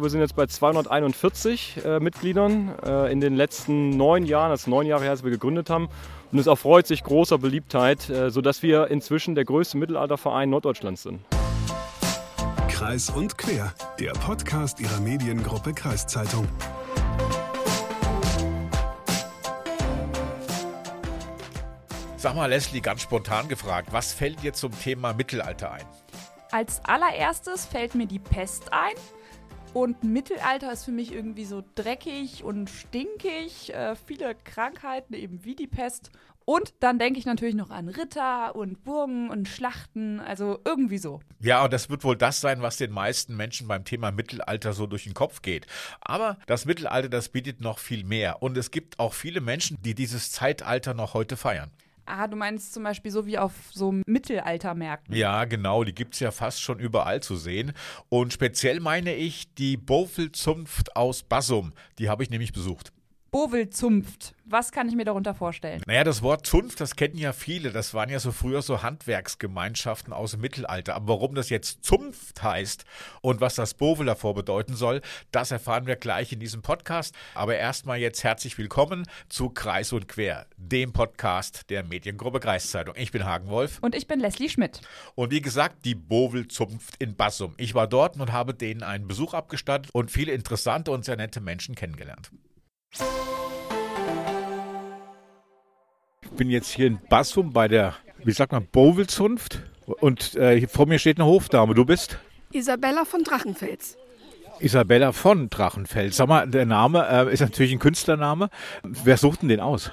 Wir sind jetzt bei 241 äh, Mitgliedern äh, in den letzten neun Jahren, das ist neun Jahre her, als wir gegründet haben. Und es erfreut sich großer Beliebtheit, äh, sodass wir inzwischen der größte Mittelalterverein Norddeutschlands sind. Kreis und Quer, der Podcast Ihrer Mediengruppe Kreiszeitung. Sag mal, Leslie, ganz spontan gefragt, was fällt dir zum Thema Mittelalter ein? Als allererstes fällt mir die Pest ein. Und Mittelalter ist für mich irgendwie so dreckig und stinkig. Äh, viele Krankheiten, eben wie die Pest. Und dann denke ich natürlich noch an Ritter und Burgen und Schlachten, also irgendwie so. Ja, und das wird wohl das sein, was den meisten Menschen beim Thema Mittelalter so durch den Kopf geht. Aber das Mittelalter, das bietet noch viel mehr. Und es gibt auch viele Menschen, die dieses Zeitalter noch heute feiern. Ah, du meinst zum Beispiel so wie auf so Mittelaltermärkten. Ja, genau, die gibt es ja fast schon überall zu sehen. Und speziell meine ich die Bofel-Zunft aus Bassum. Die habe ich nämlich besucht. Bovelzunft. Was kann ich mir darunter vorstellen? Naja, das Wort Zunft, das kennen ja viele. Das waren ja so früher so Handwerksgemeinschaften aus dem Mittelalter. Aber warum das jetzt Zunft heißt und was das Bovel davor bedeuten soll, das erfahren wir gleich in diesem Podcast. Aber erstmal jetzt herzlich willkommen zu Kreis und Quer, dem Podcast der Mediengruppe Kreiszeitung. Ich bin Hagen Wolf. Und ich bin Leslie Schmidt. Und wie gesagt, die Bovel-Zunft in Bassum. Ich war dort und habe denen einen Besuch abgestattet und viele interessante und sehr nette Menschen kennengelernt. Ich bin jetzt hier in Bassum bei der, wie sagt man, Bovelzunft. Und äh, vor mir steht eine Hofdame. Du bist? Isabella von Drachenfels. Isabella von Drachenfels. Sag mal, der Name äh, ist natürlich ein Künstlername. Wer sucht denn den aus?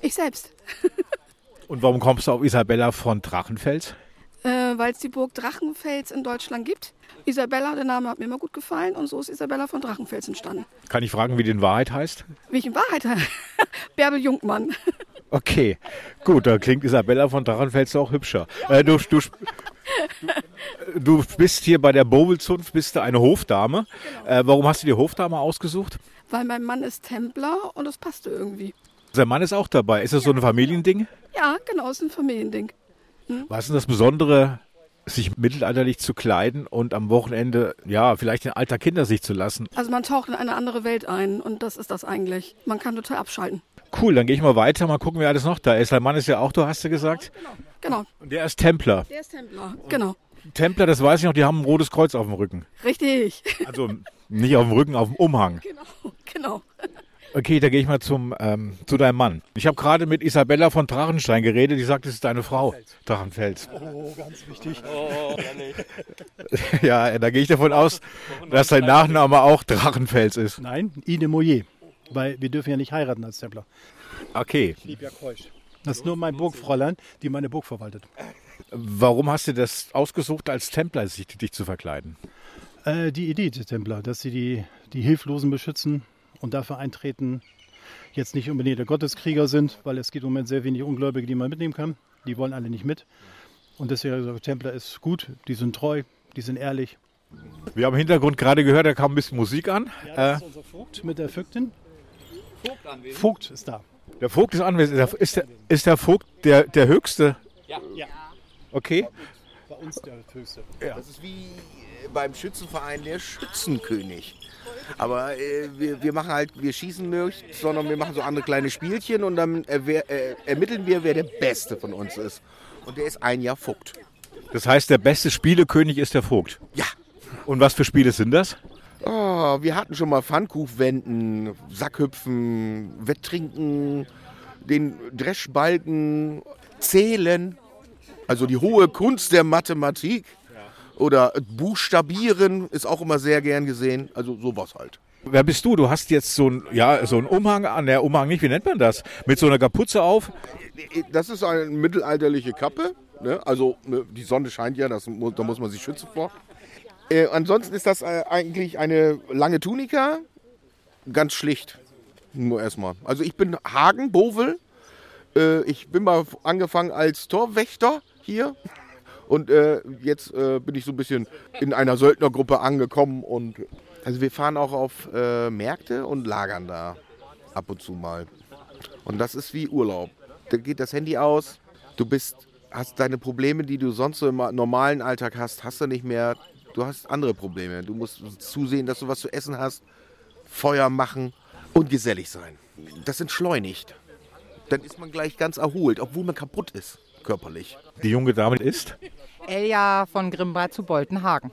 Ich selbst. Und warum kommst du auf Isabella von Drachenfels? Äh, Weil es die Burg Drachenfels in Deutschland gibt. Isabella, der Name hat mir immer gut gefallen und so ist Isabella von Drachenfels entstanden. Kann ich fragen, wie die in Wahrheit heißt? Wie ich in Wahrheit heiße? Bärbel Jungmann. Okay, gut, da klingt Isabella von Drachenfels auch hübscher. Äh, du, du, du, bist hier bei der Bovelzunft, bist du eine Hofdame. Äh, warum hast du die Hofdame ausgesucht? Weil mein Mann ist Templer und das passte irgendwie. Sein Mann ist auch dabei. Ist das so ein Familiending? Ja, genau, ist ein Familiending. Was ist denn das Besondere, sich mittelalterlich zu kleiden und am Wochenende, ja, vielleicht in alter Kindersicht zu lassen? Also man taucht in eine andere Welt ein und das ist das eigentlich. Man kann total abschalten. Cool, dann gehe ich mal weiter, mal gucken, wer alles noch da ist. Dein Mann ist ja auch, du hast du gesagt. Genau, Und der ist Templer. der ist Templer. Genau, Templer, das weiß ich noch, die haben ein rotes Kreuz auf dem Rücken. richtig. Also nicht auf dem Rücken, auf dem Umhang. genau, genau. Okay, da gehe ich mal zum, ähm, zu deinem Mann. Ich habe gerade mit Isabella von Drachenstein geredet, die sagt, es ist deine Frau. Drachenfels. Oh, ganz wichtig. Ja, da gehe ich davon aus, dass dein Nachname auch Drachenfels ist. Nein, Ine Moyer. Weil wir dürfen ja nicht heiraten als Templer. Okay. Liebja Keusch. Das ist nur mein Burgfräulein, die meine Burg verwaltet. Warum hast du das ausgesucht, als Templer sich, dich zu verkleiden? Äh, die Idee der Templer, dass sie die, die Hilflosen beschützen und dafür eintreten, jetzt nicht unbedingt der Gotteskrieger sind, weil es gibt im Moment sehr wenig Ungläubige, die man mitnehmen kann. Die wollen alle nicht mit. Und deswegen Templer ist gut, die sind treu, die sind ehrlich. Wir haben im Hintergrund gerade gehört, da kam ein bisschen Musik an. Ja, Äh, das ist unser Vogt mit der Vögtin. Vogt ist da. der Vogt ist anwesend. Ist der, ist der, ist der Vogt der, der höchste? Ja. Okay. Bei uns der höchste. Das ist wie äh, beim Schützenverein der Schützenkönig. Aber äh, wir, wir machen halt, wir schießen nicht, sondern wir machen so andere kleine Spielchen und dann erwer, äh, ermitteln wir, wer der Beste von uns ist. Und der ist ein Jahr Vogt. Das heißt, der beste Spielekönig ist der Vogt. Ja. Und was für Spiele sind das? Oh, wir hatten schon mal Pfannkuchwenden, Sackhüpfen, Wetttrinken, den Dreschbalken, Zählen, also die hohe Kunst der Mathematik. Oder Buchstabieren ist auch immer sehr gern gesehen. Also sowas halt. Wer bist du? Du hast jetzt so ein, ja, so einen Umhang an. Der Umhang nicht, wie nennt man das? Mit so einer Kapuze auf. Das ist eine mittelalterliche Kappe. Ne? Also ne, die Sonne scheint ja, das, da muss man sich schützen vor. Äh, ansonsten ist das äh, eigentlich eine lange Tunika. Ganz schlicht. Nur erstmal. Also ich bin Hagen Bovel. Äh, ich bin mal angefangen als Torwächter hier. Und äh, jetzt äh, bin ich so ein bisschen in einer Söldnergruppe angekommen. Und also wir fahren auch auf äh, Märkte und lagern da ab und zu mal. Und das ist wie Urlaub. Da geht das Handy aus. Du bist, hast deine Probleme, die du sonst so im normalen Alltag hast, hast du nicht mehr. Du hast andere Probleme. Du musst zusehen, dass du was zu essen hast, Feuer machen und gesellig sein. Das entschleunigt. Dann ist man gleich ganz erholt, obwohl man kaputt ist, körperlich. Die junge Dame ist? Elja von Grimbad zu Boltenhagen.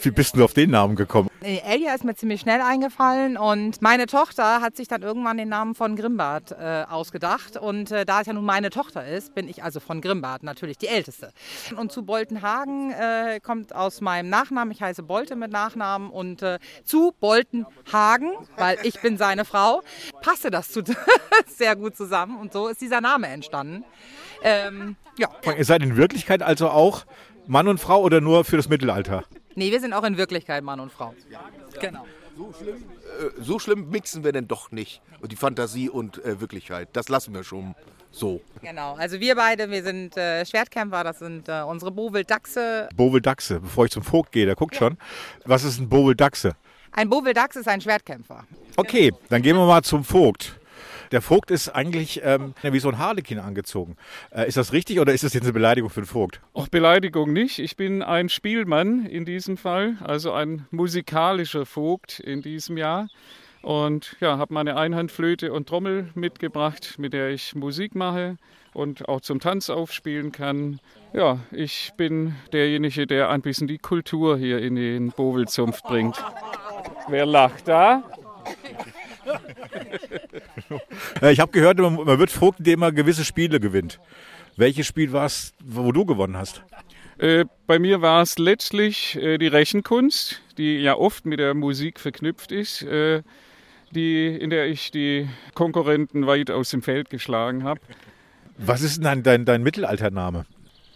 Wie bist du auf den Namen gekommen? Elja ist mir ziemlich schnell eingefallen und meine Tochter hat sich dann irgendwann den Namen von Grimbad äh, ausgedacht. Und äh, da es ja nun meine Tochter ist, bin ich also von Grimbad natürlich die Älteste. Und zu Boltenhagen äh, kommt aus meinem Nachnamen, ich heiße Bolte mit Nachnamen und äh, zu Boltenhagen, weil ich bin seine Frau, passte das zu sehr gut zusammen und so ist dieser Name entstanden. Ähm, ja. Ihr seid in Wirklichkeit also auch Mann und Frau oder nur für das Mittelalter? Nee, wir sind auch in Wirklichkeit Mann und Frau. Genau. So schlimm, äh, so schlimm mixen wir denn doch nicht. Und die Fantasie und äh, Wirklichkeit, das lassen wir schon so. Genau, also wir beide, wir sind äh, Schwertkämpfer, das sind äh, unsere Bovel-Dachse. Bovel-Dachse, bevor ich zum Vogt gehe, der guckt schon. Was ist ein Bovel-Dachse? Ein Bovel-Dachs ist ein Schwertkämpfer. Okay, dann gehen wir mal zum Vogt. Der Vogt ist eigentlich ähm, wie so ein Harlekin angezogen. Äh, ist das richtig oder ist das jetzt eine Beleidigung für den Vogt? Auch Beleidigung nicht. Ich bin ein Spielmann in diesem Fall, also ein musikalischer Vogt in diesem Jahr. Und ja, habe meine Einhandflöte und Trommel mitgebracht, mit der ich Musik mache und auch zum Tanz aufspielen kann. Ja, ich bin derjenige, der ein bisschen die Kultur hier in den Bovelzunft bringt. Wer lacht da? Ich habe gehört, man, man wird Vogt, indem man gewisse Spiele gewinnt. Welches Spiel war es, wo du gewonnen hast? Äh, bei mir war es letztlich äh, die Rechenkunst, die ja oft mit der Musik verknüpft ist, äh, die, in der ich die Konkurrenten weit aus dem Feld geschlagen habe. Was ist denn dein, dein, dein Mittelaltername?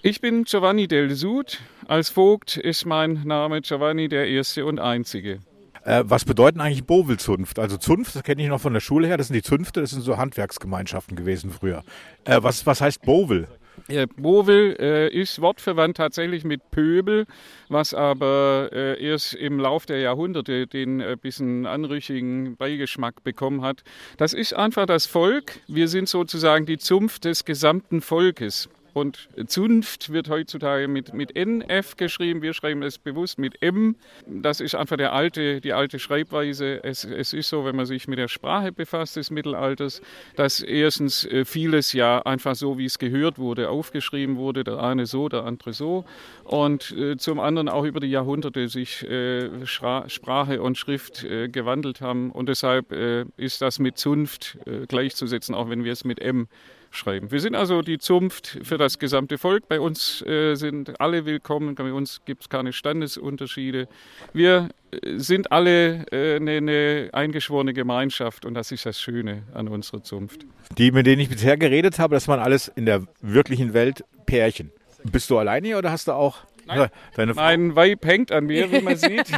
Ich bin Giovanni del Sud. Als Vogt ist mein Name Giovanni der Erste und Einzige. Äh, was bedeuten eigentlich Bovelzunft? Also Zunft, das kenne ich noch von der Schule her, das sind die Zünfte, das sind so Handwerksgemeinschaften gewesen früher. Äh, was, was heißt Bovel? Ja, Bovel äh, ist wortverwandt tatsächlich mit Pöbel, was aber äh, erst im Lauf der Jahrhunderte den äh, bisschen anrüchigen Beigeschmack bekommen hat. Das ist einfach das Volk. Wir sind sozusagen die Zunft des gesamten Volkes. Und Zunft wird heutzutage mit, mit NF geschrieben. Wir schreiben es bewusst mit M. Das ist einfach der alte, die alte Schreibweise. Es, es ist so, wenn man sich mit der Sprache befasst des Mittelalters, dass erstens äh, vieles ja einfach so, wie es gehört wurde, aufgeschrieben wurde. Der eine so, der andere so. Und äh, zum anderen auch über die Jahrhunderte sich äh, Sprache und Schrift gewandelt haben. Und deshalb ist das mit Zunft gleichzusetzen, auch wenn wir es mit M schreiben. Wir sind also die Zunft für das gesamte Volk. Bei uns äh, sind alle willkommen, bei uns gibt es keine Standesunterschiede. Wir äh, sind alle äh, eine, eine eingeschworene Gemeinschaft und das ist das Schöne an unserer Zunft. Die, mit denen ich bisher geredet habe, das waren alles in der wirklichen Welt Pärchen. Bist du alleine hier oder hast du auch Nein. Deine mein Weib hängt an mir, wie man sieht.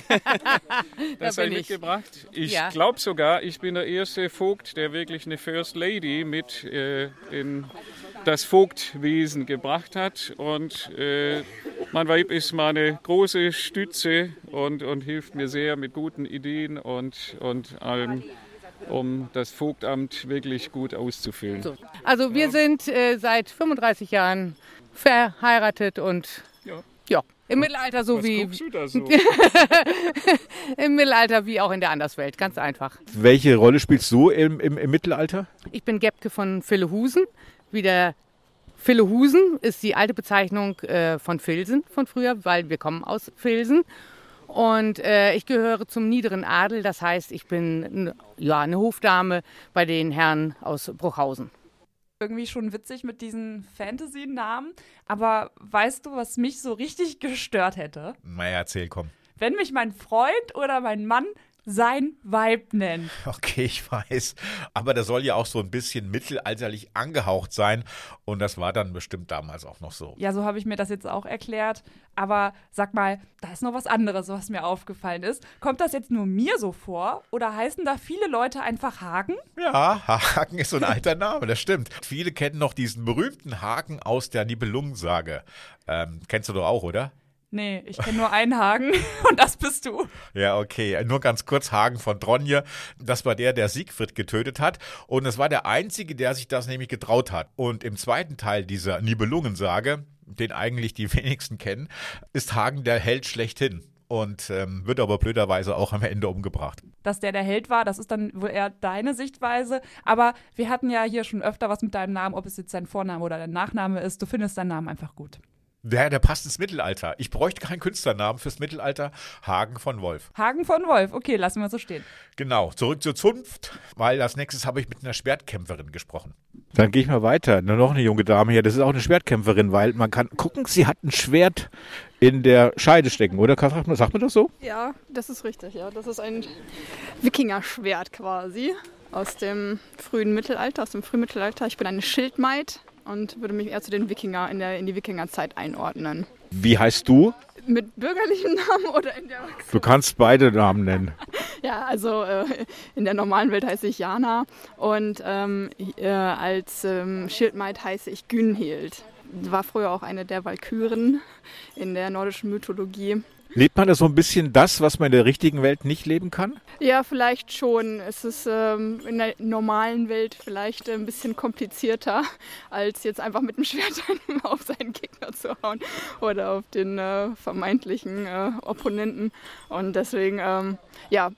das habe ich mitgebracht. Ich ja. glaube sogar, ich bin der erste Vogt, der wirklich eine First Lady mit äh, in das Vogtwesen gebracht hat. Und äh, mein Weib ist meine große Stütze und, und hilft mir sehr mit guten Ideen und, und allem um das Vogtamt wirklich gut auszufüllen. So. Also wir sind äh, seit 35 Jahren verheiratet und ja. Im Mittelalter so Was wie. Du da so? Im Mittelalter wie auch in der Anderswelt, ganz einfach. Welche Rolle spielst du im, im, im Mittelalter? Ich bin Gebke von Villehusen. Wie der Villehusen ist die alte Bezeichnung äh, von Filsen von früher, weil wir kommen aus Filsen. Und äh, ich gehöre zum niederen Adel, das heißt, ich bin ja, eine Hofdame bei den Herren aus Bruchhausen irgendwie schon witzig mit diesen Fantasy-Namen. Aber weißt du, was mich so richtig gestört hätte? Naja, erzähl, komm. Wenn mich mein Freund oder mein Mann sein Weib nennt. Okay, ich weiß. Aber das soll ja auch so ein bisschen mittelalterlich angehaucht sein. Und das war dann bestimmt damals auch noch so. Ja, so habe ich mir das jetzt auch erklärt. Aber sag mal, da ist noch was anderes, was mir aufgefallen ist. Kommt das jetzt nur mir so vor? Oder heißen da viele Leute einfach Haken? Ja, Haken ist so ein alter Name, das stimmt. Viele kennen noch diesen berühmten Haken aus der Nibelungensage. Ähm, kennst du doch auch, oder? Nee, ich kenne nur einen Hagen und das bist du. Ja, okay. Nur ganz kurz Hagen von Tronje. Das war der, der Siegfried getötet hat. Und es war der Einzige, der sich das nämlich getraut hat. Und im zweiten Teil dieser Nibelungensage, den eigentlich die wenigsten kennen, ist Hagen der Held schlechthin. und ähm, wird aber blöderweise auch am Ende umgebracht. Dass der der Held war, das ist dann wohl eher deine Sichtweise. Aber wir hatten ja hier schon öfter was mit deinem Namen, ob es jetzt dein Vorname oder dein Nachname ist. Du findest deinen Namen einfach gut. Der, der passt ins Mittelalter. Ich bräuchte keinen Künstlernamen fürs Mittelalter. Hagen von Wolf. Hagen von Wolf, okay, lassen wir so stehen. Genau, zurück zur Zunft, weil als nächstes habe ich mit einer Schwertkämpferin gesprochen. Dann gehe ich mal weiter. Nur noch eine junge Dame hier. Das ist auch eine Schwertkämpferin, weil man kann gucken, sie hat ein Schwert in der Scheide stecken, oder? Sagt man, sagt man das so? Ja, das ist richtig, ja. Das ist ein Wikingerschwert quasi aus dem frühen Mittelalter, aus dem Frühmittelalter. Ich bin eine Schildmaid und würde mich eher zu den Wikinger in, der, in die Wikingerzeit einordnen. Wie heißt du? Mit bürgerlichem Namen oder in der Du kannst beide Namen nennen. Ja, also äh, in der normalen Welt heiße ich Jana und ähm, äh, als ähm, Schildmaid heiße ich Günhild. War früher auch eine der Walküren in der nordischen Mythologie. Lebt man da so ein bisschen das, was man in der richtigen Welt nicht leben kann? Ja, vielleicht schon. Es ist ähm, in der normalen Welt vielleicht ein bisschen komplizierter, als jetzt einfach mit dem Schwert auf seinen Gegner zu hauen oder auf den äh, vermeintlichen äh, Opponenten. Und deswegen, ähm, ja,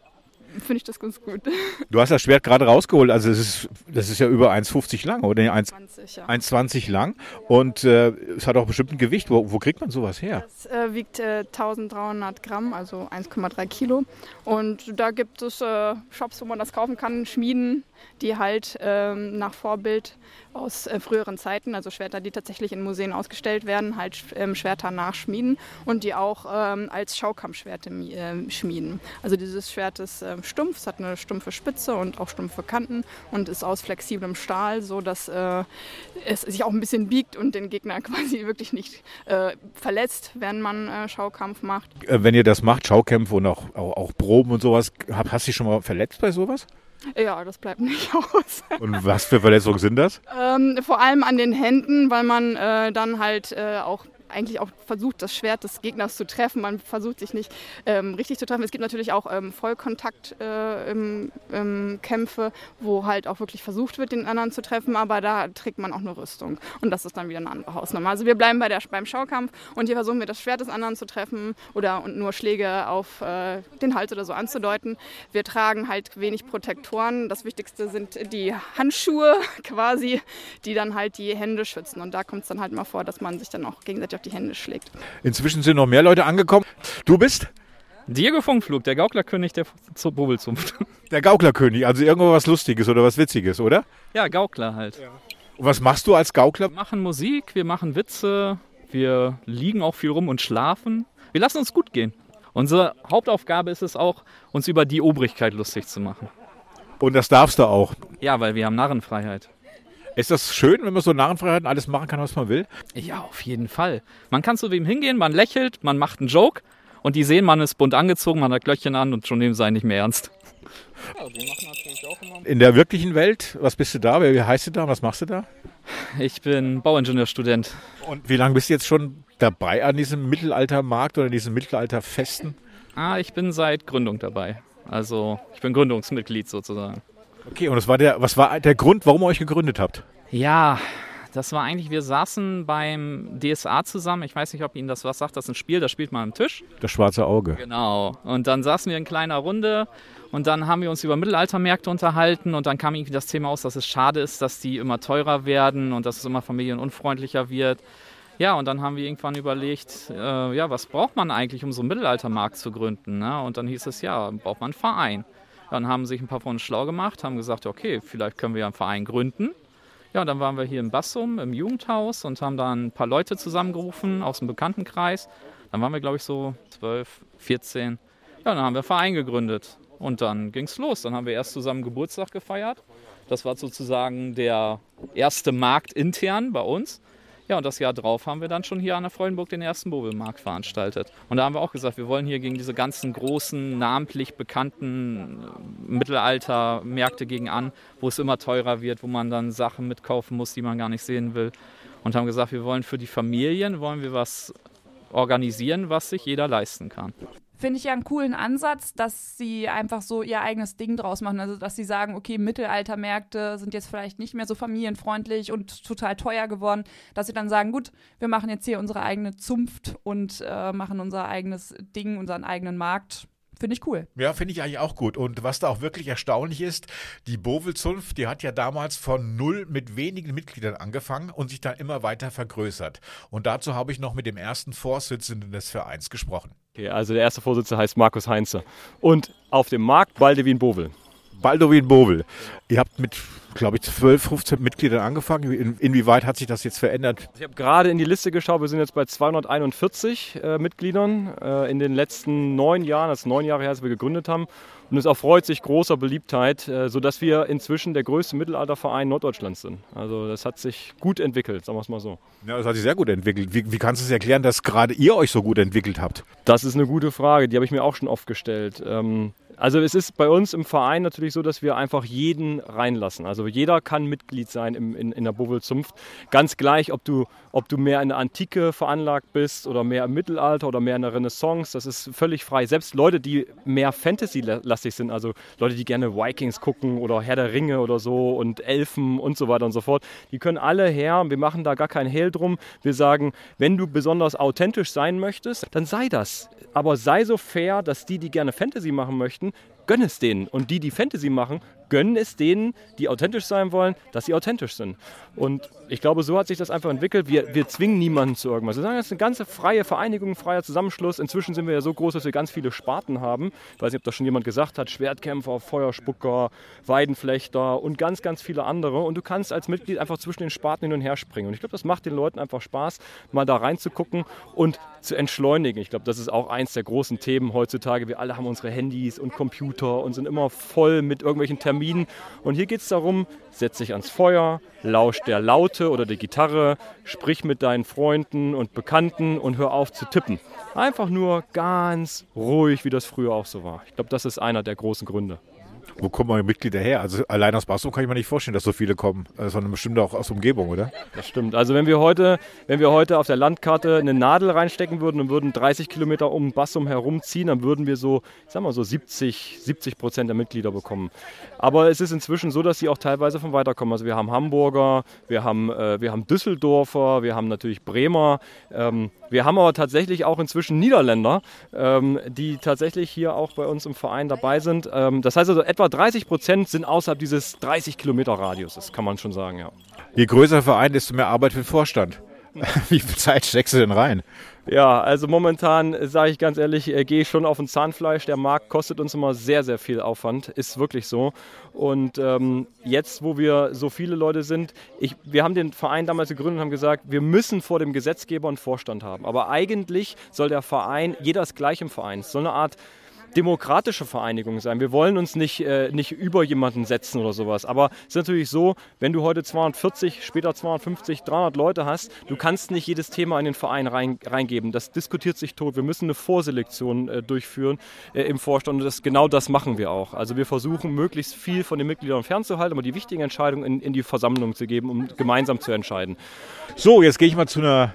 finde ich das ganz gut. Du hast das Schwert gerade rausgeholt, also das ist, das ist ja über 1,50 lang, oder? 1,20 ja. 1,20 lang und äh, es hat auch bestimmt ein Gewicht. Wo, wo kriegt man sowas her? Es äh, wiegt äh, 1300 Gramm, also 1,3 Kilo. Und da gibt es äh, Shops, wo man das kaufen kann, Schmieden, die halt ähm, nach Vorbild aus äh, früheren Zeiten, also Schwerter, die tatsächlich in Museen ausgestellt werden, halt ähm, Schwerter nachschmieden und die auch ähm, als Schaukampfschwerte äh, schmieden. Also dieses Schwert ist äh, stumpf, es hat eine stumpfe Spitze und auch stumpfe Kanten und ist aus flexiblem Stahl, so dass äh, es sich auch ein bisschen biegt und den Gegner quasi wirklich nicht äh, verletzt, wenn man äh, Schaukampf macht. Wenn ihr das macht, Schaukämpfe und auch, auch, auch Proben und sowas, hast du dich schon mal verletzt bei sowas? Ja, das bleibt nicht aus. Und was für Verletzungen sind das? Ähm, vor allem an den Händen, weil man äh, dann halt äh, auch eigentlich auch versucht, das Schwert des Gegners zu treffen. Man versucht sich nicht ähm, richtig zu treffen. Es gibt natürlich auch ähm, Vollkontakt-Kämpfe, äh, wo halt auch wirklich versucht wird, den anderen zu treffen, aber da trägt man auch nur Rüstung. Und das ist dann wieder eine andere Hausnummer. Also wir bleiben bei der, beim Schaukampf und hier versuchen wir, das Schwert des anderen zu treffen oder und nur Schläge auf äh, den Hals oder so anzudeuten. Wir tragen halt wenig Protektoren. Das Wichtigste sind die Handschuhe quasi, die dann halt die Hände schützen. Und da kommt es dann halt mal vor, dass man sich dann auch gegenseitig auf die Hände schlägt. Inzwischen sind noch mehr Leute angekommen. Du bist? Diego Funkflug, der Gauklerkönig der Bobelzunft. Der Gauklerkönig, also irgendwas Lustiges oder was Witziges, oder? Ja, Gaukler halt. Ja. Und was machst du als Gaukler? Wir machen Musik, wir machen Witze, wir liegen auch viel rum und schlafen. Wir lassen uns gut gehen. Unsere Hauptaufgabe ist es auch, uns über die Obrigkeit lustig zu machen. Und das darfst du auch? Ja, weil wir haben Narrenfreiheit. Ist das schön, wenn man so Narrenfreiheit und alles machen kann, was man will? Ja, auf jeden Fall. Man kann zu wem hingehen, man lächelt, man macht einen Joke und die sehen, man ist bunt angezogen, man hat Glöckchen an und schon nehmen sie nicht mehr ernst. Ja, die machen natürlich auch immer. In der wirklichen Welt, was bist du da? Wie heißt du da? Was machst du da? Ich bin Bauingenieurstudent. Und wie lange bist du jetzt schon dabei an diesem Mittelaltermarkt oder diesen Mittelalterfesten? Ah, ich bin seit Gründung dabei. Also ich bin Gründungsmitglied sozusagen. Okay, und das war der, was war der Grund, warum ihr euch gegründet habt? Ja, das war eigentlich, wir saßen beim DSA zusammen. Ich weiß nicht, ob Ihnen das was sagt. Das ist ein Spiel, das spielt man am Tisch. Das schwarze Auge. Genau. Und dann saßen wir in kleiner Runde und dann haben wir uns über Mittelaltermärkte unterhalten und dann kam irgendwie das Thema aus, dass es schade ist, dass die immer teurer werden und dass es immer familienunfreundlicher wird. Ja, und dann haben wir irgendwann überlegt, äh, ja, was braucht man eigentlich, um so einen Mittelaltermarkt zu gründen? Ne? Und dann hieß es, ja, braucht man einen Verein. Dann haben sich ein paar von uns schlau gemacht, haben gesagt, okay, vielleicht können wir einen Verein gründen. Ja, dann waren wir hier in Bassum im Jugendhaus und haben dann ein paar Leute zusammengerufen aus dem Bekanntenkreis. Dann waren wir, glaube ich, so 12, 14. Ja, dann haben wir einen Verein gegründet. Und dann ging es los. Dann haben wir erst zusammen Geburtstag gefeiert. Das war sozusagen der erste Markt intern bei uns. Ja, und das Jahr drauf haben wir dann schon hier an der Freudenburg den ersten Bobelmarkt veranstaltet. Und da haben wir auch gesagt, wir wollen hier gegen diese ganzen großen, namentlich bekannten äh, Mittelaltermärkte gegen an, wo es immer teurer wird, wo man dann Sachen mitkaufen muss, die man gar nicht sehen will. Und haben gesagt, wir wollen für die Familien, wollen wir was organisieren, was sich jeder leisten kann. Finde ich ja einen coolen Ansatz, dass sie einfach so ihr eigenes Ding draus machen. Also, dass sie sagen, okay, Mittelaltermärkte sind jetzt vielleicht nicht mehr so familienfreundlich und total teuer geworden. Dass sie dann sagen, gut, wir machen jetzt hier unsere eigene Zunft und äh, machen unser eigenes Ding, unseren eigenen Markt. Finde ich cool. Ja, finde ich eigentlich auch gut. Und was da auch wirklich erstaunlich ist, die Bovel-Zunft, die hat ja damals von null mit wenigen Mitgliedern angefangen und sich dann immer weiter vergrößert. Und dazu habe ich noch mit dem ersten Vorsitzenden des Vereins gesprochen. Okay, also der erste Vorsitzende heißt Markus Heinze. Und auf dem Markt Baldewin Bovel. Baldowin Bovel. Ihr habt mit, glaube ich, 12, 15 Mitgliedern angefangen. In, inwieweit hat sich das jetzt verändert? Ich habe gerade in die Liste geschaut. Wir sind jetzt bei 241 äh, Mitgliedern äh, in den letzten neun Jahren. Das ist neun Jahre her, als wir gegründet haben. Und es erfreut sich großer Beliebtheit, äh, sodass wir inzwischen der größte Mittelalterverein Norddeutschlands sind. Also das hat sich gut entwickelt, sagen wir es mal so. Ja, das hat sich sehr gut entwickelt. Wie, wie kannst du es erklären, dass gerade ihr euch so gut entwickelt habt? Das ist eine gute Frage, die habe ich mir auch schon oft gestellt. Ähm, also es ist bei uns im Verein natürlich so, dass wir einfach jeden reinlassen. Also jeder kann Mitglied sein im, in, in der Bovel-Zunft. Ganz gleich, ob du, ob du mehr in der Antike veranlagt bist oder mehr im Mittelalter oder mehr in der Renaissance. Das ist völlig frei. Selbst Leute, die mehr Fantasy-lastig sind, also Leute, die gerne Vikings gucken oder Herr der Ringe oder so und Elfen und so weiter und so fort, die können alle her. Wir machen da gar keinen Hehl drum. Wir sagen, wenn du besonders authentisch sein möchtest, dann sei das. Aber sei so fair, dass die, die gerne Fantasy machen möchten, möchten, gönn es denen. Und die, die Fantasy machen, gönnen es denen, die authentisch sein wollen, dass sie authentisch sind. Und ich glaube, so hat sich das einfach entwickelt. Wir, wir zwingen niemanden zu irgendwas. Wir sagen, das ist eine ganze freie Vereinigung, ein freier Zusammenschluss. Inzwischen sind wir ja so groß, dass wir ganz viele Sparten haben. Ich weiß nicht, ob das schon jemand gesagt hat. Schwertkämpfer, Feuerspucker, Weidenflechter und ganz, ganz viele andere. Und du kannst als Mitglied einfach zwischen den Sparten hin und her springen. Und ich glaube, das macht den Leuten einfach Spaß, mal da reinzugucken und zu entschleunigen. Ich glaube, das ist auch eins der großen Themen heutzutage. Wir alle haben unsere Handys und Computer und sind immer voll mit irgendwelchen Terminen. Und hier geht es darum, setz dich ans Feuer, lausch der Laute oder der Gitarre, sprich mit deinen Freunden und Bekannten und hör auf zu tippen. Einfach nur ganz ruhig, wie das früher auch so war. Ich glaube, das ist einer der großen Gründe. Wo kommen eure Mitglieder her? Also allein aus Basel kann ich mir nicht vorstellen, dass so viele kommen, äh, sondern bestimmt auch aus Umgebung, oder? Das stimmt. Also wenn wir heute, wenn wir heute auf der Landkarte eine Nadel reinstecken würden und würden 30 Kilometer um Bassum herumziehen, dann würden wir so, ich sag mal so 70, 70 Prozent der Mitglieder bekommen. Aber es ist inzwischen so, dass sie auch teilweise von weiter kommen. Also wir haben Hamburger, wir haben, äh, wir haben Düsseldorfer, wir haben natürlich Bremer. Ähm, wir haben aber tatsächlich auch inzwischen Niederländer, ähm, die tatsächlich hier auch bei uns im Verein dabei sind. Ähm, das heißt also, etwa 30 Prozent sind außerhalb dieses 30 Kilometer Radius, das kann man schon sagen, ja. Je größer der Verein, desto mehr Arbeit für den Vorstand. Wie viel Zeit steckst du denn rein? Ja, also momentan sage ich ganz ehrlich, äh, gehe ich schon auf ein Zahnfleisch. Der Markt kostet uns immer sehr, sehr viel Aufwand. Ist wirklich so. Und ähm, jetzt, wo wir so viele Leute sind, ich, wir haben den Verein damals gegründet und haben gesagt, wir müssen vor dem Gesetzgeber einen Vorstand haben. Aber eigentlich soll der Verein, jeder ist gleich im Verein. Soll eine Art demokratische Vereinigung sein. Wir wollen uns nicht, äh, nicht über jemanden setzen oder sowas. Aber es ist natürlich so, wenn du heute 240, später 250, 300 Leute hast, du kannst nicht jedes Thema in den Verein rein, reingeben. Das diskutiert sich tot. Wir müssen eine Vorselektion äh, durchführen äh, im Vorstand und das, genau das machen wir auch. Also wir versuchen möglichst viel von den Mitgliedern fernzuhalten, aber die wichtigen Entscheidungen in, in die Versammlung zu geben, um gemeinsam zu entscheiden. So, jetzt gehe ich mal zu einer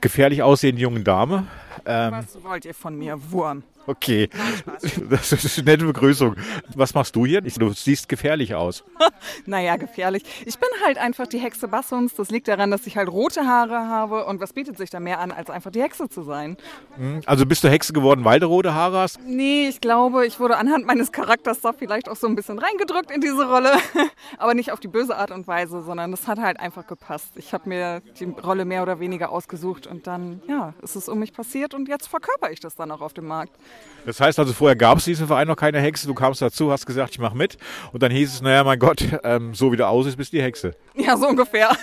gefährlich aussehenden jungen Dame. Ähm, Was wollt ihr von mir, Wurm? Okay, das ist eine nette Begrüßung. Was machst du hier? Du siehst gefährlich aus. naja, gefährlich. Ich bin halt einfach die Hexe Bassons. Das liegt daran, dass ich halt rote Haare habe. Und was bietet sich da mehr an, als einfach die Hexe zu sein? Hm, also bist du Hexe geworden, weil du rote Haare hast? Nee, ich glaube, ich wurde anhand meines Charakters da vielleicht auch so ein bisschen reingedrückt in diese Rolle. Aber nicht auf die böse Art und Weise, sondern das hat halt einfach gepasst. Ich habe mir die Rolle mehr oder weniger ausgesucht und dann, ja, ist es um mich passiert und jetzt verkörper ich das dann auch auf dem Markt. Das heißt also, vorher gab es diesen Verein noch keine Hexe. Du kamst dazu, hast gesagt, ich mache mit. Und dann hieß es, naja, mein Gott, ähm, so wie du aussiehst, bist du die Hexe. Ja, so ungefähr.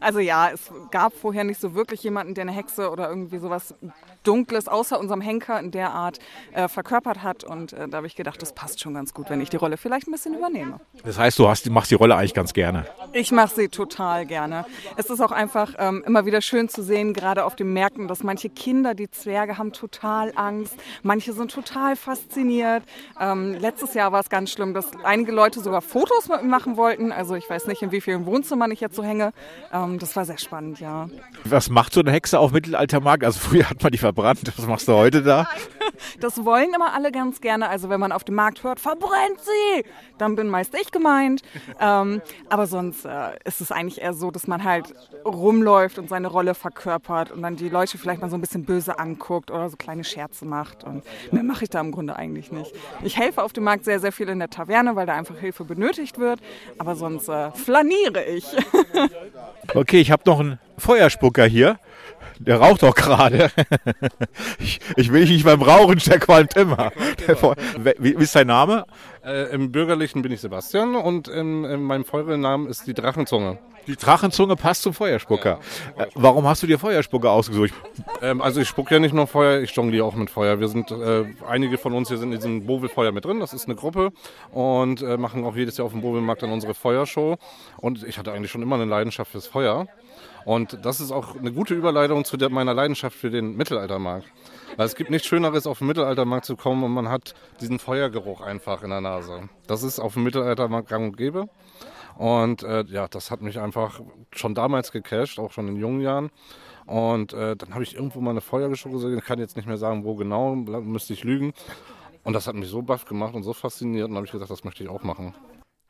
also ja, es gab vorher nicht so wirklich jemanden, der eine Hexe oder irgendwie sowas Dunkles außer unserem Henker in der Art äh, verkörpert hat. Und äh, da habe ich gedacht, das passt schon ganz gut, wenn ich die Rolle vielleicht ein bisschen übernehme. Das heißt, du hast, machst die Rolle eigentlich ganz gerne. Ich mache sie total gerne. Es ist auch einfach ähm, immer wieder schön zu sehen, gerade auf den Märkten, dass manche Kinder, die Zwerge, haben total Angst. Manche sind total fasziniert. Ähm, letztes Jahr war es ganz schlimm, dass einige Leute sogar Fotos mit mir machen wollten. Also ich weiß nicht, in wie vielen Wohnzimmern ich jetzt so hänge. Ähm, das war sehr spannend, ja. Was macht so eine Hexe auf Mittelaltermarkt? Also früher hat man die verbrannt. Was machst du heute da? Das wollen immer alle ganz gerne. Also wenn man auf dem Markt hört, verbrennt sie, dann bin meist ich gemeint. Ähm, aber sonst äh, ist es eigentlich eher so, dass man halt rumläuft und seine Rolle verkörpert und dann die Leute vielleicht mal so ein bisschen böse anguckt oder so kleine Scherze macht. Und mehr mache ich da im Grunde eigentlich nicht. Ich helfe auf dem Markt sehr, sehr viel in der Taverne, weil da einfach Hilfe benötigt wird. Aber sonst äh, flaniere ich. Okay, ich habe noch einen Feuerspucker hier. Der raucht doch gerade. Ich, ich, will dich nicht beim Rauchen, der qualmt immer. Der Feu- wie, wie ist dein Name? Äh, Im Bürgerlichen bin ich Sebastian und in, in meinem Feuerwehrnamen ist die Drachenzunge. Die Drachenzunge passt zum Feuerspucker. Äh, warum hast du dir Feuerspucker ausgesucht? Ähm, also ich spucke ja nicht nur Feuer, ich jongliere auch mit Feuer. Wir sind, äh, einige von uns hier sind in diesem Bovelfeuer mit drin, das ist eine Gruppe und äh, machen auch jedes Jahr auf dem Bovelmarkt dann unsere Feuershow. Und ich hatte eigentlich schon immer eine Leidenschaft fürs Feuer. Und das ist auch eine gute Überleitung zu meiner Leidenschaft für den Mittelaltermarkt. Weil es gibt nichts Schöneres, auf den Mittelaltermarkt zu kommen und man hat diesen Feuergeruch einfach in der Nase. Das ist auf dem Mittelaltermarkt gang und gäbe. Und äh, ja, das hat mich einfach schon damals gecasht, auch schon in jungen Jahren. Und äh, dann habe ich irgendwo mal eine Feuergeschow gesehen, ich kann jetzt nicht mehr sagen, wo genau, müsste ich lügen. Und das hat mich so baff gemacht und so fasziniert und habe ich gesagt, das möchte ich auch machen.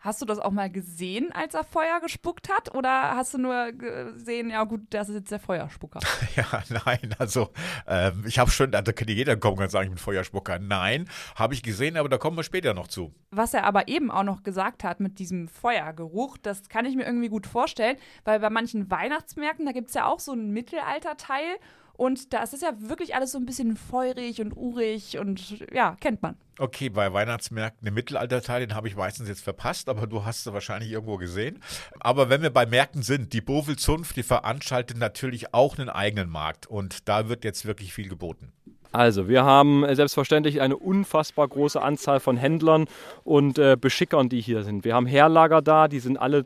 Hast du das auch mal gesehen, als er Feuer gespuckt hat? Oder hast du nur gesehen, ja gut, das ist jetzt der Feuerspucker? Ja, nein, also ähm, ich habe schon, da könnte jeder kommen und sagen, ich bin Feuerspucker. Nein, habe ich gesehen, aber da kommen wir später noch zu. Was er aber eben auch noch gesagt hat mit diesem Feuergeruch, das kann ich mir irgendwie gut vorstellen, weil bei manchen Weihnachtsmärkten, da gibt es ja auch so einen Mittelalterteil und da ist es ja wirklich alles so ein bisschen feurig und urig und ja, kennt man. Okay, bei Weihnachtsmärkten im Mittelalterteil, den habe ich meistens jetzt verpasst, aber du hast es wahrscheinlich irgendwo gesehen. Aber wenn wir bei Märkten sind, die Bovel Zunft, die veranstaltet natürlich auch einen eigenen Markt und da wird jetzt wirklich viel geboten. Also, wir haben äh, selbstverständlich eine unfassbar große Anzahl von Händlern und äh, Beschickern, die hier sind. Wir haben Herlager da, die sind alle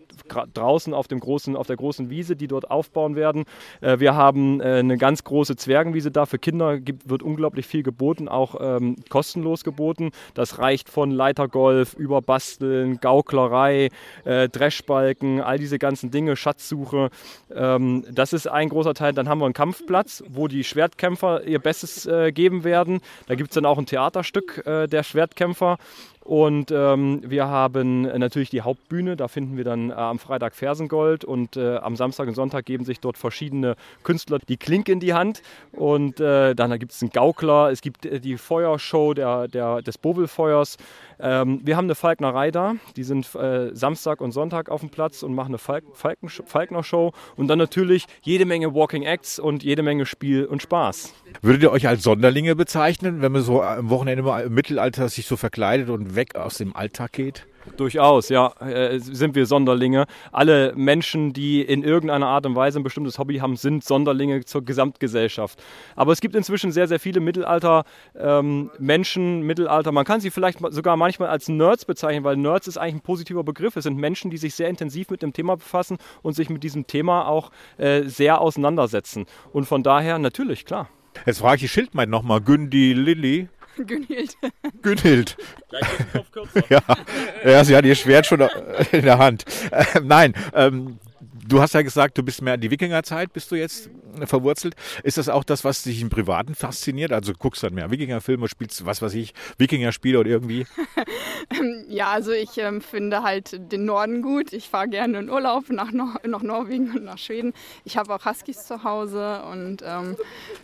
draußen auf, dem großen, auf der großen Wiese, die dort aufbauen werden. Äh, wir haben äh, eine ganz große Zwergenwiese da. Für Kinder gibt, wird unglaublich viel geboten, auch ähm, kostenlos geboten. Das reicht von Leitergolf über Basteln, Gauklerei, äh, Dreschbalken, all diese ganzen Dinge, Schatzsuche. Ähm, das ist ein großer Teil. Dann haben wir einen Kampfplatz, wo die Schwertkämpfer ihr Bestes äh, geben werden. Da gibt es dann auch ein Theaterstück äh, der Schwertkämpfer. Und ähm, wir haben äh, natürlich die Hauptbühne, da finden wir dann äh, am Freitag Fersengold und äh, am Samstag und Sonntag geben sich dort verschiedene Künstler die Klinke in die Hand. Und äh, dann gibt es einen Gaukler, es gibt äh, die Feuershow der, der, des Bovelfeuers. Ähm, wir haben eine Falknerei da, die sind äh, Samstag und Sonntag auf dem Platz und machen eine Falk Falken Falkner-Show. Und dann natürlich jede Menge Walking Acts und jede Menge Spiel und Spaß. Würdet ihr euch als Sonderlinge bezeichnen, wenn man so am Wochenende mal im Mittelalter sich so verkleidet und weg aus dem Alltag geht? Durchaus, ja, äh, sind wir Sonderlinge. Alle Menschen, die in irgendeiner Art und Weise ein bestimmtes Hobby haben, sind Sonderlinge zur Gesamtgesellschaft. Aber es gibt inzwischen sehr, sehr viele Mittelalter-Menschen, Mittelalter, man kann sie vielleicht sogar manchmal als Nerds bezeichnen, weil Nerds ist eigentlich ein positiver Begriff. Es sind Menschen, die sich sehr intensiv mit dem Thema befassen und sich mit diesem Thema auch äh, sehr auseinandersetzen. Und von daher natürlich, klar. Jetzt frage ich die Schildmein nochmal, Gündi Lilly. Günhild. Günhild. ja. ja, sie hat ihr Schwert schon in der Hand. Ähm, nein, ähm, du hast ja gesagt, du bist mehr an die Wikingerzeit, bist du jetzt verwurzelt. Ist das auch das, was dich im Privaten fasziniert? Also guckst dann mehr Wikingerfilme, spielst, was weiß ich, Wikingerspiele oder irgendwie? Ja, also ich ähm, finde halt den Norden gut. Ich fahre gerne in Urlaub nach, Nor nach Norwegen und nach Schweden. Ich habe auch Huskies zu Hause und ähm,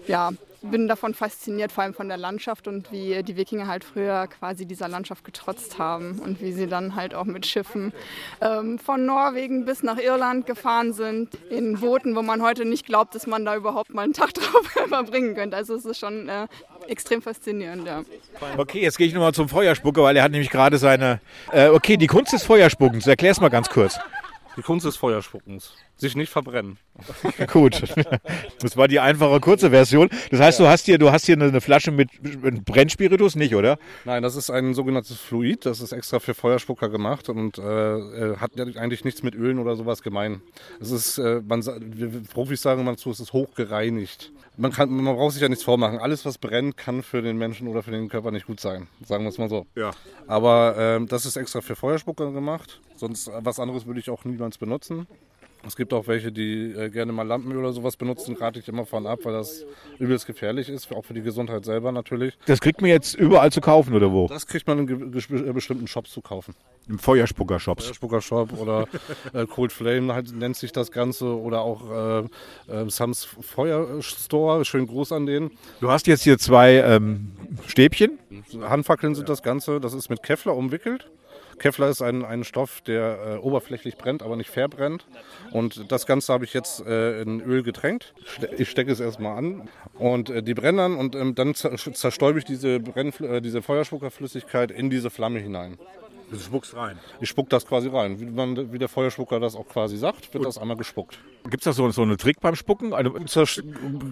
ja, bin davon fasziniert, vor allem von der Landschaft und wie die Wikinger halt früher quasi dieser Landschaft getrotzt haben und wie sie dann halt auch mit Schiffen ähm, von Norwegen bis nach Irland gefahren sind in Booten, wo man heute nicht glaubt, dass man da überhaupt mal einen Tag drauf verbringen könnte. Also es ist schon äh, extrem faszinierend, ja. Okay, jetzt gehe ich nochmal zum Feuerspucker, weil er hat nämlich gerade seine... Äh, okay, die Kunst des Feuerspuckens, erklär's mal ganz kurz. Die Kunst des Feuerspuckens. Sich nicht verbrennen. Gut. Das war die einfache kurze Version. Das heißt, du hast hier, du hast hier eine, Flasche mit, Brennspiritus, nicht, oder? Nein, das ist ein sogenanntes Fluid, das ist extra für Feuerspucker gemacht und äh, hat ja eigentlich nichts mit Ölen oder sowas gemein. Es ist, äh, man, Profis sagen immer zu, es ist hochgereinigt. Man, kann, man braucht sich ja nichts vormachen. Alles, was brennt, kann für den Menschen oder für den Körper nicht gut sein. Sagen wir es mal so. Ja. Aber ähm, das ist extra für Feuerspucker gemacht. Sonst äh, was anderes würde ich auch niemals benutzen. Es gibt auch welche, die äh, gerne mal Lampenöl oder sowas benutzen, rate ich immer von ab, weil das übelst gefährlich ist, auch für die Gesundheit selber natürlich. Das kriegt man jetzt überall zu kaufen oder wo? Das kriegt man in äh, bestimmten Shops zu kaufen. Im Feuerspucker-Shops. Feuerspucker-Shop oder äh, Cold Flame halt, nennt sich das Ganze oder auch äh, äh, Sams Feuerstore, schönen Gruß an den. Du hast jetzt hier zwei ähm, Stäbchen. Handfackeln sind das Ganze, das ist mit Kevlar umwickelt. Kevlar ist ein, ein Stoff, der äh, oberflächlich brennt, aber nicht verbrennt. Und das Ganze habe ich jetzt äh, in Öl getränkt. Ich stecke es erstmal an und äh, die brennen dann und ähm, dann zer zerstäube ich diese, Brennfl äh, diese Feuerspuckerflüssigkeit in diese Flamme hinein. Du spuckst rein. Ich spuck das quasi rein. Wie, man, wie der Feuerspucker das auch quasi sagt, wird das einmal gespuckt. Gibt es da so, so einen Trick beim Spucken? Eine, Zerst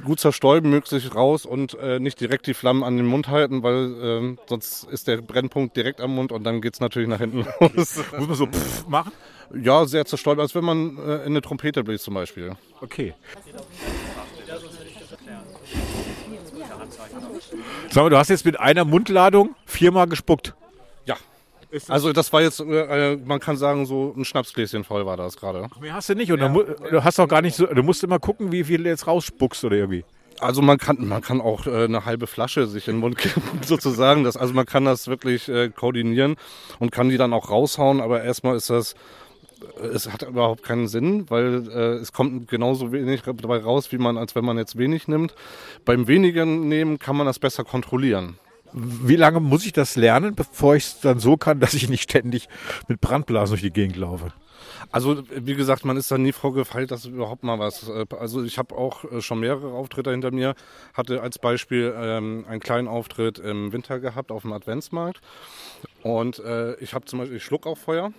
gut zerstäuben, möglichst raus und äh, nicht direkt die Flammen an den Mund halten, weil ähm, sonst ist der Brennpunkt direkt am Mund und dann geht es natürlich nach hinten los. Muss man so pff machen? Ja, sehr zerstäuben, als wenn man äh, in eine Trompete bläst zum Beispiel. Okay. Sag mal, du hast jetzt mit einer Mundladung viermal gespuckt. Ja. Also das war jetzt, äh, man kann sagen, so ein Schnapsgläschen voll war das gerade. Mehr hast du nicht und dann mu- du hast auch gar nicht so, du musst immer gucken, wie viel du jetzt rausspuckst oder irgendwie. Also man kann, man kann auch äh, eine halbe Flasche sich in den Mund kippen, sozusagen. Das, also man kann das wirklich äh, koordinieren und kann die dann auch raushauen, aber erstmal ist das, äh, es hat überhaupt keinen Sinn, weil äh, es kommt genauso wenig dabei raus, wie man, als wenn man jetzt wenig nimmt. Beim wenigen nehmen kann man das besser kontrollieren. Wie lange muss ich das lernen, bevor ich es dann so kann, dass ich nicht ständig mit Brandblasen durch die Gegend laufe? Also wie gesagt, man ist da nie vorgefeilt, dass überhaupt mal was. äh, Also ich habe auch äh, schon mehrere Auftritte hinter mir. Hatte als Beispiel ähm, einen kleinen Auftritt im Winter gehabt auf dem Adventsmarkt. Und äh, ich habe zum Beispiel, ich schluck auf Feuer.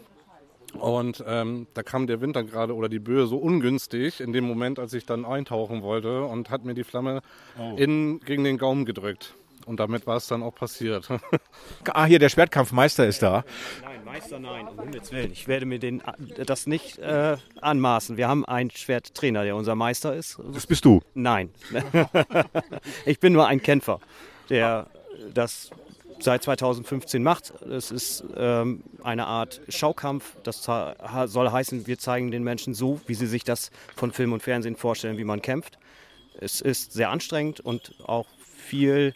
Und ähm, da kam der Winter gerade oder die Böe so ungünstig in dem Moment, als ich dann eintauchen wollte und hat mir die Flamme Oh. in, gegen den Gaumen gedrückt. Und damit war es dann auch passiert. Ah, hier, der Schwertkampfmeister ist da. Nein, Meister, nein, um Himmels Willen. Ich werde mir den, das nicht äh, anmaßen. Wir haben einen Schwerttrainer, der unser Meister ist. Das bist du? Nein. ich bin nur ein Kämpfer, der das seit 2015 macht. Es ist ähm, eine Art Schaukampf. Das soll heißen, wir zeigen den Menschen so, wie sie sich das von Film und Fernsehen vorstellen, wie man kämpft. Es ist sehr anstrengend und auch viel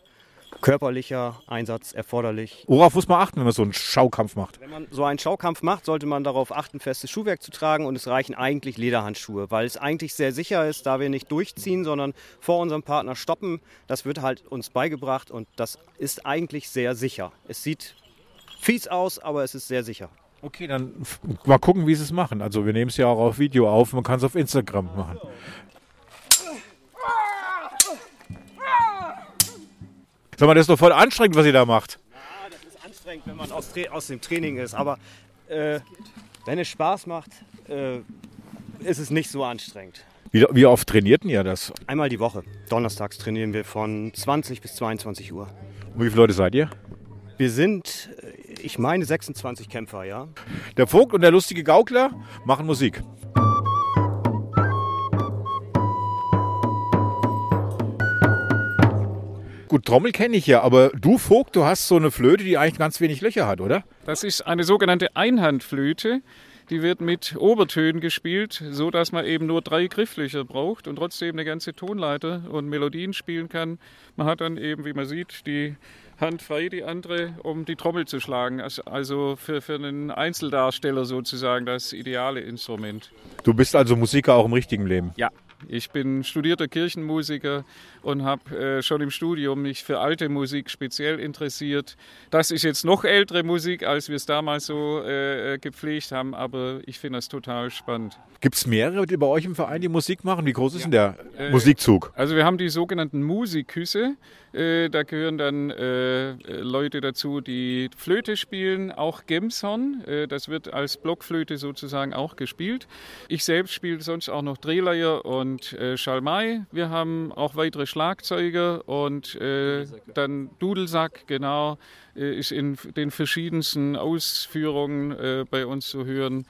körperlicher Einsatz erforderlich. Worauf muss man achten, wenn man so einen Schaukampf macht? Wenn man so einen Schaukampf macht, sollte man darauf achten, festes Schuhwerk zu tragen und es reichen eigentlich Lederhandschuhe, weil es eigentlich sehr sicher ist, da wir nicht durchziehen, sondern vor unserem Partner stoppen. Das wird halt uns beigebracht und das ist eigentlich sehr sicher. Es sieht fies aus, aber es ist sehr sicher. Okay, dann mal gucken, wie sie es machen. Also wir nehmen es ja auch auf Video auf, man kann es auf Instagram machen. Sag mal, das ist doch voll anstrengend, was ihr da macht. Das ist anstrengend, wenn man aus, aus dem Training ist, aber äh, wenn es Spaß macht, äh, ist es nicht so anstrengend. Wie, wie oft trainierten ihr das? Einmal die Woche. Donnerstags trainieren wir von 20 bis 22 Uhr. Und wie viele Leute seid ihr? Wir sind, äh, ich meine, 26 Kämpfer, ja. Der Vogt und der lustige Gaukler machen Musik. Gut, Trommel kenne ich ja, aber du Vogt, du hast so eine Flöte, die eigentlich ganz wenig Löcher hat, oder? Das ist eine sogenannte Einhandflöte. Die wird mit Obertönen gespielt, so dass man eben nur drei Grifflöcher braucht und trotzdem eine ganze Tonleiter und Melodien spielen kann. Man hat dann eben, wie man sieht, die Hand frei, die andere, um die Trommel zu schlagen. Also- für, für einen Einzeldarsteller sozusagen das ideale Instrument. Du bist also Musiker auch im richtigen Leben. Ja, ich bin studierter Kirchenmusiker und habe äh, schon im Studium mich für alte Musik speziell interessiert. Das ist jetzt noch ältere Musik, als wir es damals so äh, gepflegt haben, aber ich finde das total spannend. Gibt es mehrere die bei euch im Verein, die Musik machen? Wie groß ist denn der Äh, Musikzug? Also wir haben die sogenannten Musikküsse. Äh, da gehören dann äh, Leute dazu, die Flöte spielen, auch Gemshorn. Äh, das wird als Blockflöte sozusagen auch gespielt. Ich selbst spiele sonst auch noch Drehleier und äh, Schalmei. Wir haben auch weitere Schlagzeuger und äh, dann Dudelsack, genau, äh, ist in den verschiedensten Ausführungen äh, bei uns zu hören.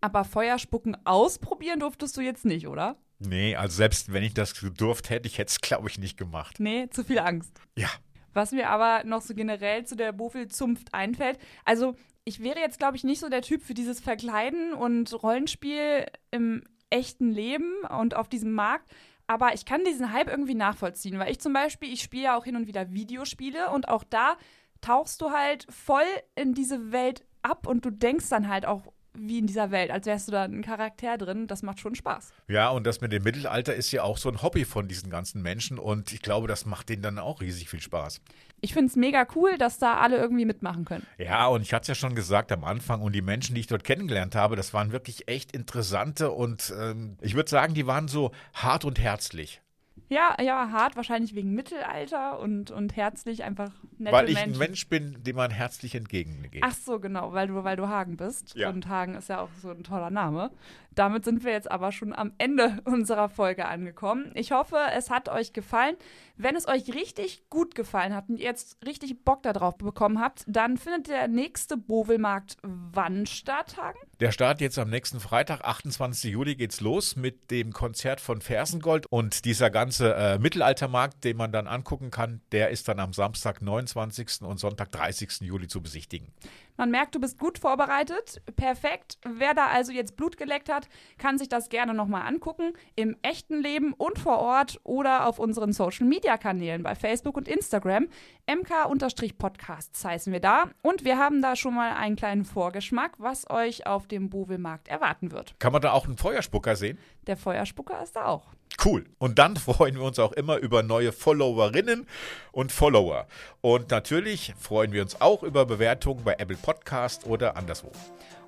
Aber Feuerspucken ausprobieren durftest du jetzt nicht, oder? Nee, also selbst wenn ich das gedurft hätte, ich hätte es, glaube ich, nicht gemacht. Nee, zu viel Angst. Ja. Was mir aber noch so generell zu der Bofel-Zunft einfällt, also ich wäre jetzt, glaube ich, nicht so der Typ für dieses Verkleiden und Rollenspiel im echten Leben und auf diesem Markt. Aber ich kann diesen Hype irgendwie nachvollziehen, weil ich zum Beispiel, ich spiele ja auch hin und wieder Videospiele und auch da tauchst du halt voll in diese Welt ab und du denkst dann halt auch wie in dieser Welt, als wärst du da ein Charakter drin. Das macht schon Spaß. Ja, und das mit dem Mittelalter ist ja auch so ein Hobby von diesen ganzen Menschen und ich glaube, das macht denen dann auch riesig viel Spaß. Ich finde es mega cool, dass da alle irgendwie mitmachen können. Ja, und ich hatte es ja schon gesagt am Anfang und die Menschen, die ich dort kennengelernt habe, das waren wirklich echt interessante und ähm, ich würde sagen, die waren so hart und herzlich. Ja, ja, hart, wahrscheinlich wegen Mittelalter und, und herzlich einfach nette Weil ich Menschen. ein Mensch bin, dem man herzlich entgegengeht. Ach so, genau, weil du, weil du Hagen bist. Ja. Und Hagen ist ja auch so ein toller Name. Damit sind wir jetzt aber schon am Ende unserer Folge angekommen. Ich hoffe, es hat euch gefallen. Wenn es euch richtig gut gefallen hat und ihr jetzt richtig Bock darauf bekommen habt, dann findet der nächste Bovelmarkt wann statt, Hagen? Der Start jetzt am nächsten Freitag, 28. Juli, geht's los mit dem Konzert von Fersengold und dieser ganze äh, Mittelaltermarkt, den man dann angucken kann, der ist dann am Samstag, 29. und Sonntag, 30. Juli zu besichtigen. Man merkt, du bist gut vorbereitet. Perfekt. Wer da also jetzt Blut geleckt hat, kann sich das gerne nochmal angucken. Im echten Leben und vor Ort oder auf unseren Social Media Kanälen bei Facebook und Instagram. MK-Podcasts heißen wir da. Und wir haben da schon mal einen kleinen Vorgeschmack, was euch auf dem Bovelmarkt erwarten wird. Kann man da auch einen Feuerspucker sehen? Der Feuerspucker ist da auch. Cool. Und dann freuen wir uns auch immer über neue Followerinnen und Follower. Und natürlich freuen wir uns auch über Bewertungen bei Apple Podcast oder anderswo.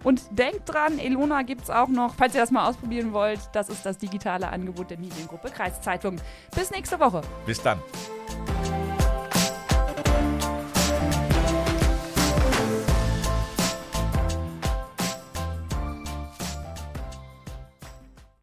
Und denkt dran, Elona gibt es auch noch, falls ihr das mal ausprobieren wollt. Das ist das digitale Angebot der Mediengruppe Kreiszeitung. Bis nächste Woche. Bis dann.